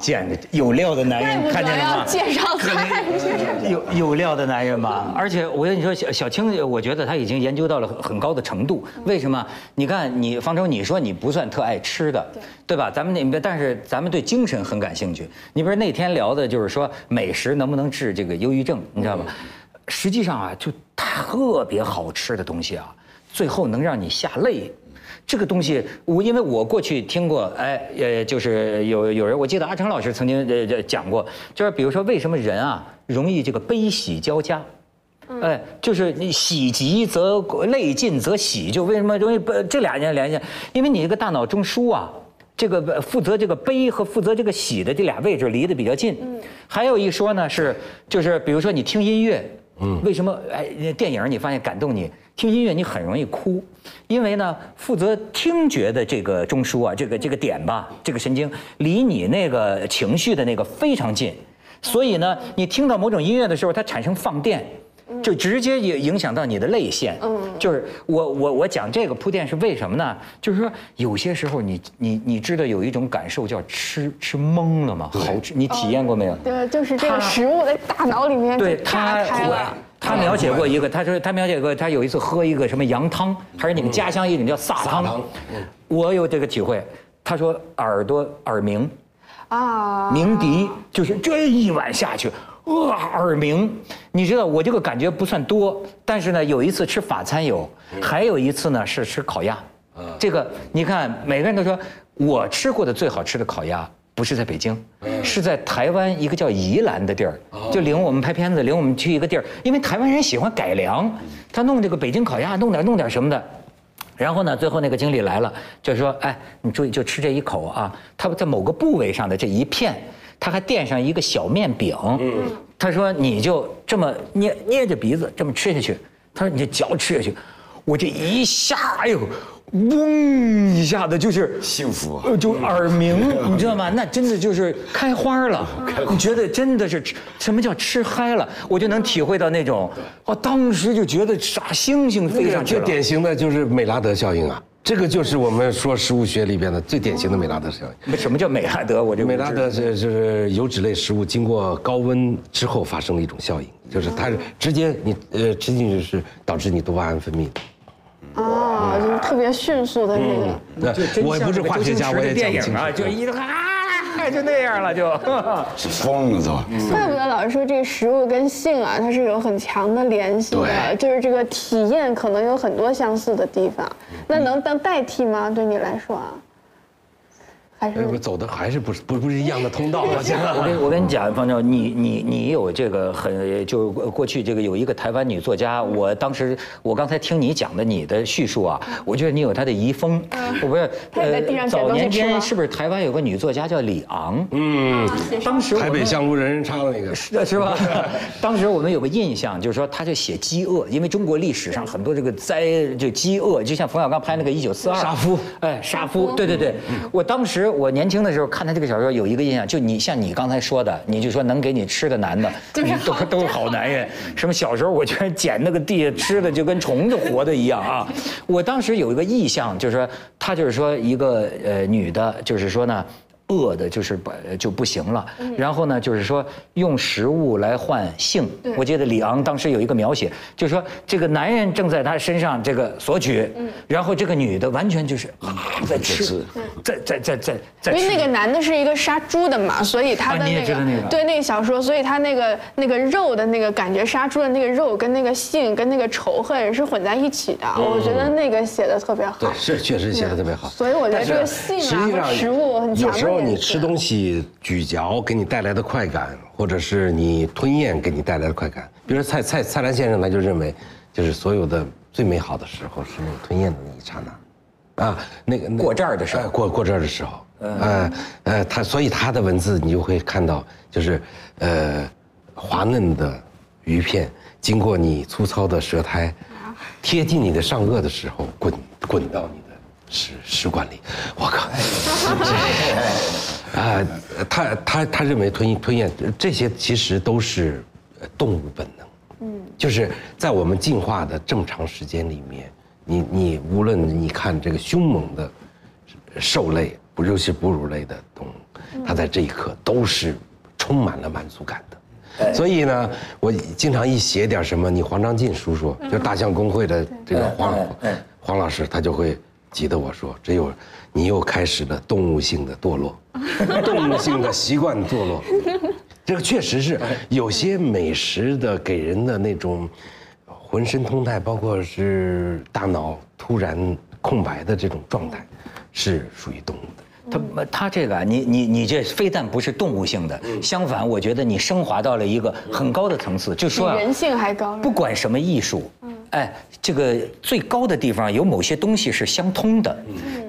见着有料的男人，看见了吗？要介绍菜。[LAUGHS] 有有料的男人吧，而且我跟你说，小小青，我觉得他已经研究到了很很高的程度。为什么？你看，你方舟，你说你不算特爱吃的，对吧？咱们那边，但是咱们对精神很感兴趣。你比如那天聊的就是说美食能不能治这个忧郁症，你知道吗？实际上啊，就特别好吃的东西啊，最后能让你下泪。这个东西，我因为我过去听过，哎，呃，就是有有人，我记得阿成老师曾经呃呃讲过，就是比如说为什么人啊容易这个悲喜交加，哎，就是你喜极则泪尽则喜，就为什么容易不这俩人联系？因为你这个大脑中枢啊，这个负责这个悲和负责这个喜的这俩位置离得比较近。还有一说呢是，就是比如说你听音乐，嗯，为什么哎电影你发现感动你？听音乐你很容易哭，因为呢负责听觉的这个中枢啊，这个这个点吧，这个神经离你那个情绪的那个非常近。所以呢，你听到某种音乐的时候，它产生放电，就直接也影响到你的泪腺。嗯，就是我我我讲这个铺垫是为什么呢？就是说有些时候你你你知道有一种感受叫吃吃懵了吗？好吃，你体验过没有？对，就是这个食物在大脑里面对他开了。他描写过一个，他说他描写过，他有一次喝一个什么羊汤，还是你们家乡一种叫撒汤，我有这个体会。他说耳朵耳鸣，啊，鸣笛就是这一碗下去，哇，耳鸣。你知道我这个感觉不算多，但是呢，有一次吃法餐有，还有一次呢是吃烤鸭。这个你看，每个人都说我吃过的最好吃的烤鸭。不是在北京，是在台湾一个叫宜兰的地儿，就领我们拍片子，领我们去一个地儿，因为台湾人喜欢改良，他弄这个北京烤鸭，弄点弄点什么的，然后呢，最后那个经理来了，就说：“哎，你注意，就吃这一口啊。他在某个部位上的这一片，他还垫上一个小面饼。他说你就这么捏捏着鼻子这么吃下去。他说你这嚼吃下去。我这一下，哎呦，嗡一下子就是幸福就耳鸣，[LAUGHS] 你知道吗？那真的就是开花了。你觉得真的是什么叫吃嗨了？我就能体会到那种，哦，当时就觉得傻星星飞上去了。这典型的就是美拉德效应啊，这个就是我们说食物学里边的最典型的美拉德效应。[LAUGHS] 什么叫美拉德？我就美拉德是是油脂类食物经过高温之后发生的一种效应，就是它是直接你呃吃进去是导致你多巴胺分泌的。啊，就是特别迅速的那个。那我也不是化学家，我也讲不清楚。就一啊，[LAUGHS] 就那样了，就。[LAUGHS] 是疯了是吧？怪不得老师说这个食物跟性啊，它是有很强的联系的，就是这个体验可能有很多相似的地方。那能当代替吗？对你来说啊？还是哎，我走的还是不是不不是一样的通道，[LAUGHS] 好像。我跟我跟你讲，方舟，你你你有这个很就过去这个有一个台湾女作家，我当时我刚才听你讲的你的叙述啊，我觉得你有她的遗风。我不是早年间是不是台湾有个女作家叫李昂？嗯，当时台北香炉人人唱的那个。是是吧？[LAUGHS] 当时我们有个印象，就是说她就写饥饿，因为中国历史上很多这个灾就饥饿，就像冯小刚拍那个《一九四二》杀夫，哎，杀夫，对对对。我当时我年轻的时候看他这个小说，有一个印象，就你像你刚才说的，你就说能给你吃的男的，[LAUGHS] 就是 [LAUGHS] 都都是好男人。什么小时候我觉得捡那个地下吃的就跟虫子活的一样啊。我当时有一个意象，就是说他就是说一个呃女的，就是说呢。饿的，就是不就不行了。然后呢，就是说用食物来换性。我记得李昂当时有一个描写，就是说这个男人正在他身上这个索取，然后这个女的完全就是啊在吃吃，在在在在在。因为那个男的是一个杀猪的嘛，所以他的那个,、对那个小说，所以他那个那个肉的那个感觉，杀猪的那个肉跟那个性跟那个仇恨是混在一起的。我觉得那个写的特别好。对，是确实写的特别好。所以我觉得这个性啊和食物很强的有时候你吃东西咀嚼给你带来的快感，或者是你吞咽给你带来的快感，比如说蔡蔡蔡澜先生他就认为，就是所有的最美好的时候是那个吞咽的那一刹那，啊，那个那过这儿的时候。哎过过这儿的时候，呃呃，他所以他的文字你就会看到，就是呃滑嫩的鱼片经过你粗糙的舌苔，贴近你的上颚的时候，滚滚到你的食食管里，我靠！啊，[LAUGHS] 他他他认为吞吞咽这些其实都是呃动物本能，嗯，就是在我们进化的这么长时间里面，你你无论你看这个凶猛的兽类，不尤其是哺乳类的动物，它在这一刻都是充满了满足感的。所以呢，我经常一写点什么，你黄章进叔叔，就大象公会的这个黄黄老师，他就会急得我说，这又你又开始了动物性的堕落，[LAUGHS] 动物性的习惯堕落。这个确实是 [LAUGHS] 有些美食的给人的那种浑身通泰，包括是大脑突然空白的这种状态，是属于动物的。他他这个啊，你你你这非但不是动物性的，相反，我觉得你升华到了一个很高的层次，就说人性还高。不管什么艺术，哎，这个最高的地方有某些东西是相通的。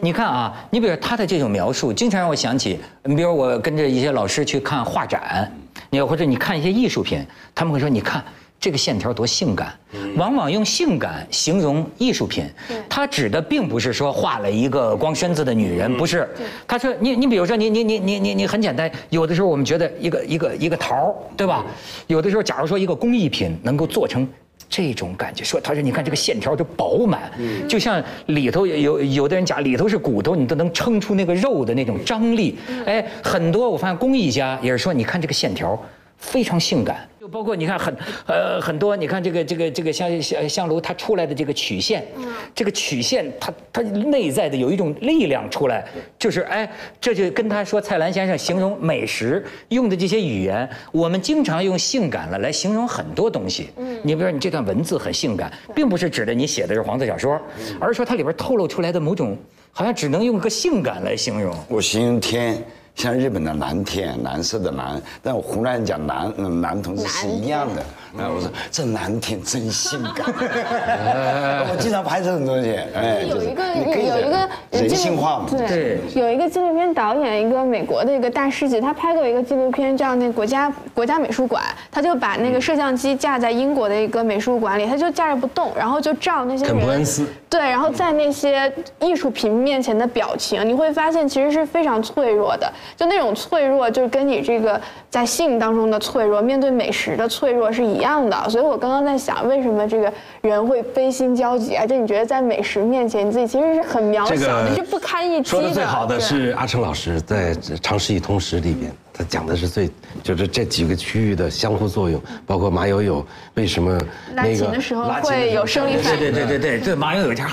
你看啊，你比如他的这种描述，经常让我想起，你比如我跟着一些老师去看画展，你或者你看一些艺术品，他们会说，你看。这个线条多性感，往往用性感形容艺术品，它指的并不是说画了一个光身子的女人，不是。他说你你比如说你你你你你你很简单，有的时候我们觉得一个一个一个桃儿，对吧？有的时候假如说一个工艺品能够做成。这种感觉，说他说你看这个线条就饱满，就像里头有有有的人讲里头是骨头，你都能撑出那个肉的那种张力。哎，很多我发现工艺家也是说，你看这个线条非常性感。就包括你看很呃很多，你看这个这个这个香香香炉它出来的这个曲线，这个曲线它它内在的有一种力量出来，就是哎，这就跟他说蔡澜先生形容美食用的这些语言，我们经常用性感了来形容很多东西。嗯，你比如说你这段文字很性感，并不是指的你写的是黄色小说，而是说它里边透露出来的某种，好像只能用个性感来形容。我形容天像日本的蓝天，蓝色的蓝，但我湖南人讲蓝，嗯，蓝同志是一样的。啊，我说这蓝天真性感，[LAUGHS] 我经常拍这种东西，哎，有一个可以有一个人性化嘛，对，有一个纪录片导演，一个美国的一个大师级，他拍过一个纪录片叫那个国家国家美术馆，他就把那个摄像机架在英国的一个美术馆里，他就架着不动，然后就照那些肯伯恩人斯，对，然后在那些艺术品面前的表情，你会发现其实是非常脆弱的，就那种脆弱，就是跟你这个在性当中的脆弱，面对美食的脆弱是一样的。所以我刚刚在想，为什么这个人会悲心交集啊？就你觉得在美食面前，你自己其实是很渺小的，个是不堪一击的。说的最好的是阿成老师在《常识一通识》里边，他讲的是最就是这几个区域的相互作用，包括马友友为什么拉那个琴的时候会有生理反应。对对对对对，马友友这样，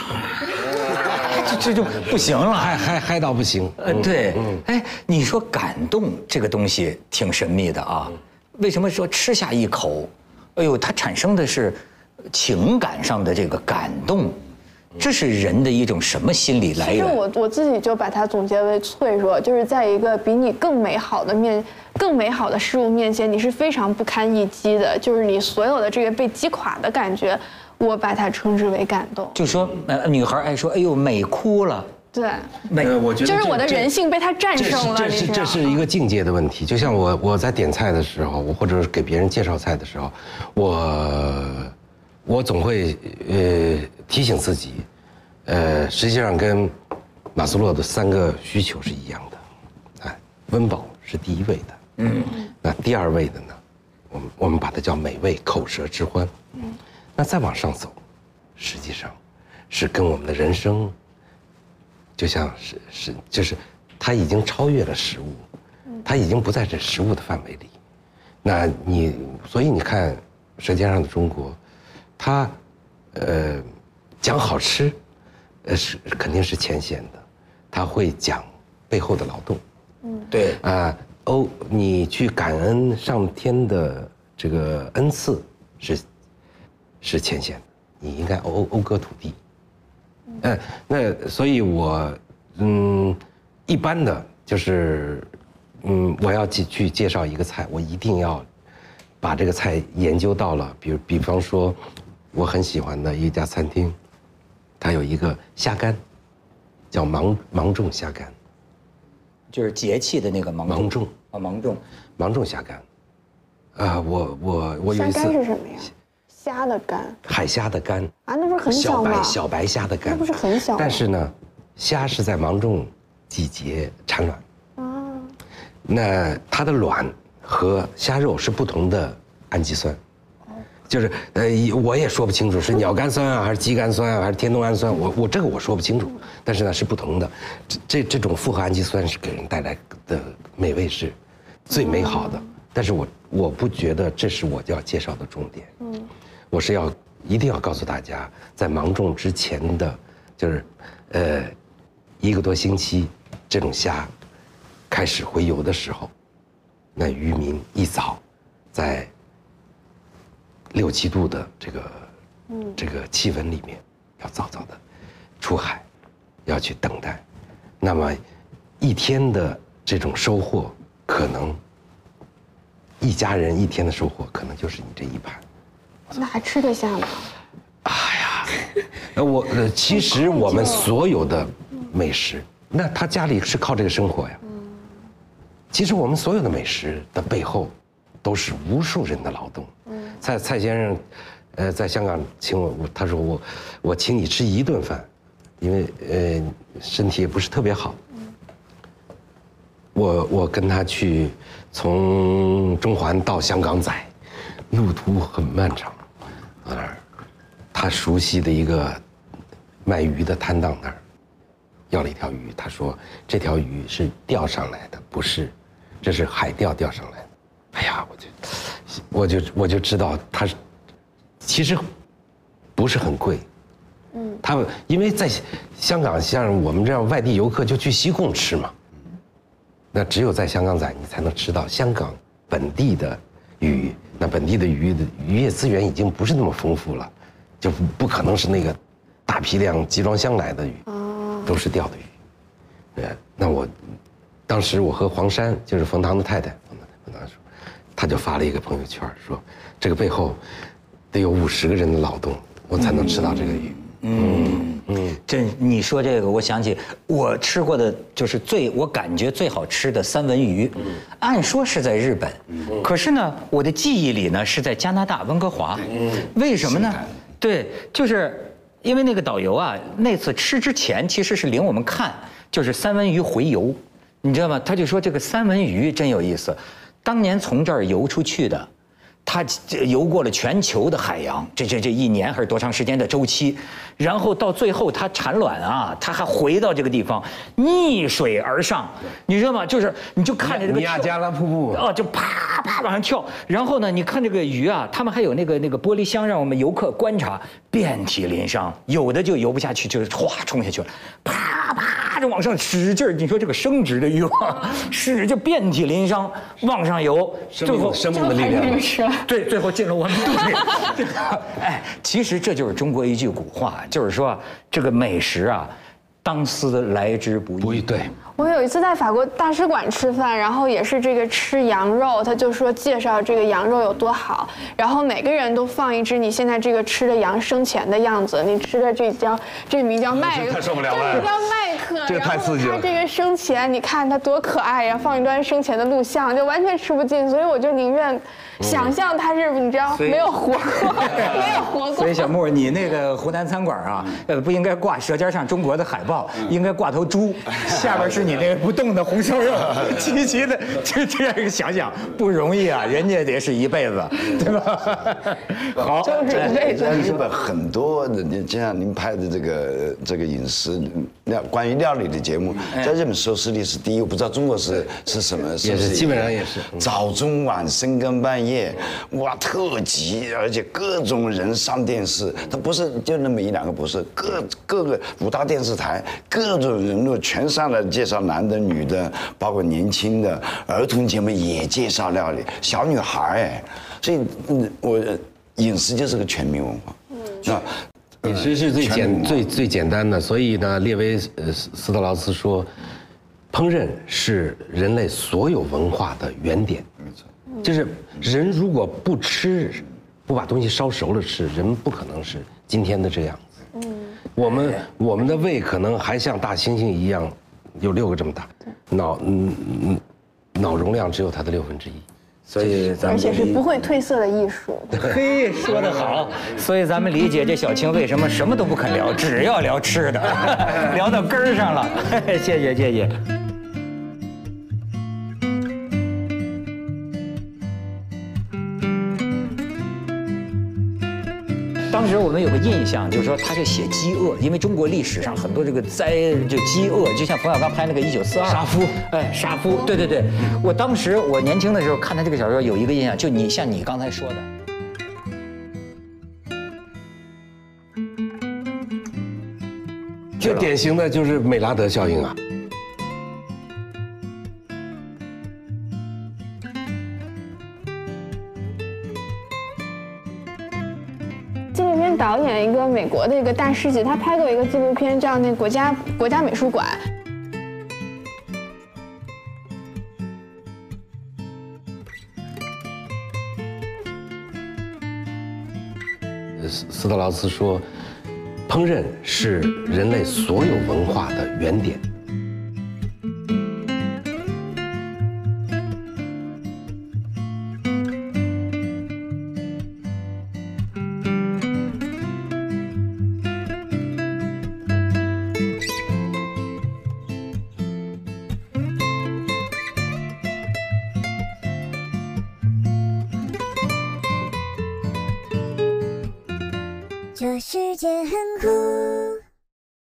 这这就不行了。嗨嗨嗨到不行。呃，对，哎，你说感动这个东西挺神秘的啊，为什么说吃下一口，哎呦，它产生的是情感上的这个感动，这是人的一种什么心理来源其实源？我我自己就把它总结为脆弱，就是在一个比你更美好的面、更美好的事物面前，你是非常不堪一击的，就是你所有的这个被击垮的感觉，我把它称之为感动。就说呃，女孩爱说，哎呦，美哭了，对，美，呃，我觉得就是我的人性被他战胜了，这是这是一个境界的问题。就像我我在点菜的时候，我或者是给别人介绍菜的时候，我我总会呃提醒自己，呃，实际上跟马斯洛的三个需求是一样的，哎，温饱是第一位的，嗯，那第二位的呢，我们我们把它叫美味，口舌之欢，嗯，那再往上走，实际上是跟我们的人生就像是是就是它已经超越了食物，它已经不在这食物的范围里。那你所以你看《舌尖上的中国》，它呃讲好吃，呃是肯定是浅显的，它会讲背后的劳动。嗯对，啊，欧，你去感恩上天的这个恩赐是是浅显的，你应该讴讴歌土地。嗯，那所以我嗯，一般的就是嗯，我要去去介绍一个菜，我一定要把这个菜研究到了，比如比方说，我很喜欢的一家餐厅，它有一个虾干，叫芒芒种虾干。就是节气的那个芒芒种啊，芒种。芒种虾干，啊，我我我有一次干是什么呀？虾的肝。海虾的肝，啊，那不是很小小吗白？小白虾的肝，那不是很小吗？但是呢，虾是在芒种季节产卵，啊，那它的卵和虾肉是不同的氨基酸，就是呃，我也说不清楚是鸟苷酸啊，[LAUGHS] 还是肌苷酸啊，还是天冬氨酸，我我这个我说不清楚，但是呢是不同的，这这这种复合氨基酸是给人带来的美味是最美好的，但是我我不觉得这是我要介绍的重点，嗯，我是要一定要告诉大家，在芒种之前的，就是呃一个多星期，这种虾开始洄游的时候，那渔民一早在六七度的这个这个气温里面，要早早的出海，要去等待。那么一天的这种收获，可能一家人一天的收获，可能就是你这一盘。那还吃得下吗？哎呀呃，我呃，其实我们所有的美食，那他家里是靠这个生活呀。其实我们所有的美食的背后，都是无数人的劳动。蔡蔡先生，呃，在香港请，我他说我我请你吃一顿饭，因为呃身体也不是特别好。我我跟他去从中环到香港仔，路途很漫长，那儿他熟悉的一个卖鱼的摊档那儿，要了一条鱼，他说这条鱼是钓上来的，不是，这是海钓钓上来的。哎呀，我就我就我就知道他是其实不是很贵。嗯，他们因为在香港，像我们这样外地游客就去西贡吃嘛，那只有在香港仔，你才能吃到香港本地的鱼。那本地的鱼的渔业资源已经不是那么丰富了，就不不可能是那个大批量集装箱来的鱼，都是钓的鱼。呃，那我当时我和黄山，就是冯唐的太太，冯唐冯唐说，他就发了一个朋友圈说，这个背后得有五十个人的劳动，我才能吃到这个鱼。这你说这个，我想起我吃过的就是最我感觉最好吃的三文鱼，按说是在日本，可是呢，我的记忆里呢是在加拿大温哥华，嗯为什么呢？对，就是因为那个导游啊，那次吃之前其实是领我们看，就是三文鱼回游，你知道吗？他就说这个三文鱼真有意思，当年从这儿游出去的。它这游过了全球的海洋，这这这一年还是多长时间的周期，然后到最后它产卵啊，它还回到这个地方，逆水而上，你知道吗？就是你就看着这个跳尼亚加拉瀑布啊，就啪啪往上跳，然后呢，你看这个鱼啊，他们还有那个那个玻璃箱，让我们游客观察，遍体鳞伤，有的就游不下去，就是哗冲下去了，啪啪就往上使劲儿，你说这个生殖的欲望，使就遍体鳞伤往上游，最后生命的力量。对，最后进了我们肚里。[LAUGHS] [LAUGHS] 哎，其实这就是中国一句古话，就是说这个美食啊，当思来之不易。不易对，我有一次在法国大使馆吃饭，然后也是这个吃羊肉，他就说介绍这个羊肉有多好，然后每个人都放一只你现在这个吃的羊生前的样子，你吃的这叫这名叫麦 [LAUGHS] 太受不了了这名叫麦克，这个太刺激了他这个生前，你看他多可爱呀，放一段生前的录像，就完全吃不进，所以我就宁愿想象他是你知道没有活过，[LAUGHS] 没有活过所以。小木，[LAUGHS] 你那个湖南餐馆啊，呃，不应该挂《舌尖上中国》的海报，应该挂头猪，[LAUGHS] 下边是你那个不动的红烧肉，齐齐的，这这样一个想想不容易啊，人家得是一辈子，对吧？好，就是一辈子在日本很多就像您拍的这个这个饮食那关于料理的节目，在日本收视率是第一，我不知道中国是是什么收视率，也是基本上也是嗯。早中晚深更半夜，哇，特急，而且各种人上电视，他不是就那么一两个，不是各各个五大电视台各种人物全上来介绍男的女的，包括年轻的儿童节目也介绍料理，小女孩哎，所以嗯，我饮食就是个全民文化，那。饮食是最简最最简单的，所以呢，列维呃斯斯特劳斯说，烹饪是人类所有文化的原点。没错，就是人如果不吃，不把东西烧熟了吃，人不可能是今天的这样子。嗯，我们我们的胃可能还像大猩猩一样，有六个这么大，脑嗯嗯脑容量只有它的六分之一。所以咱们而且是不会褪色的艺术。[LAUGHS] 嘿，说得好，[LAUGHS] 所以咱们理解这小青为什么什么都不肯聊，只要聊吃的，[LAUGHS] 聊到根儿上了。谢谢谢谢。当时我们有个印象，就是说他就写饥饿，因为中国历史上很多这个灾就饥饿，就像冯小刚拍那个《一九四二》杀夫，哎，杀夫，对对对。我当时我年轻的时候看他这个小说，有一个印象，就你像你刚才说的。这典型的就是美拉德效应啊。导演一个美国的一个大师级，他拍过一个纪录片叫那国家国家美术馆，斯斯特劳斯说，烹饪是人类所有文化的原点。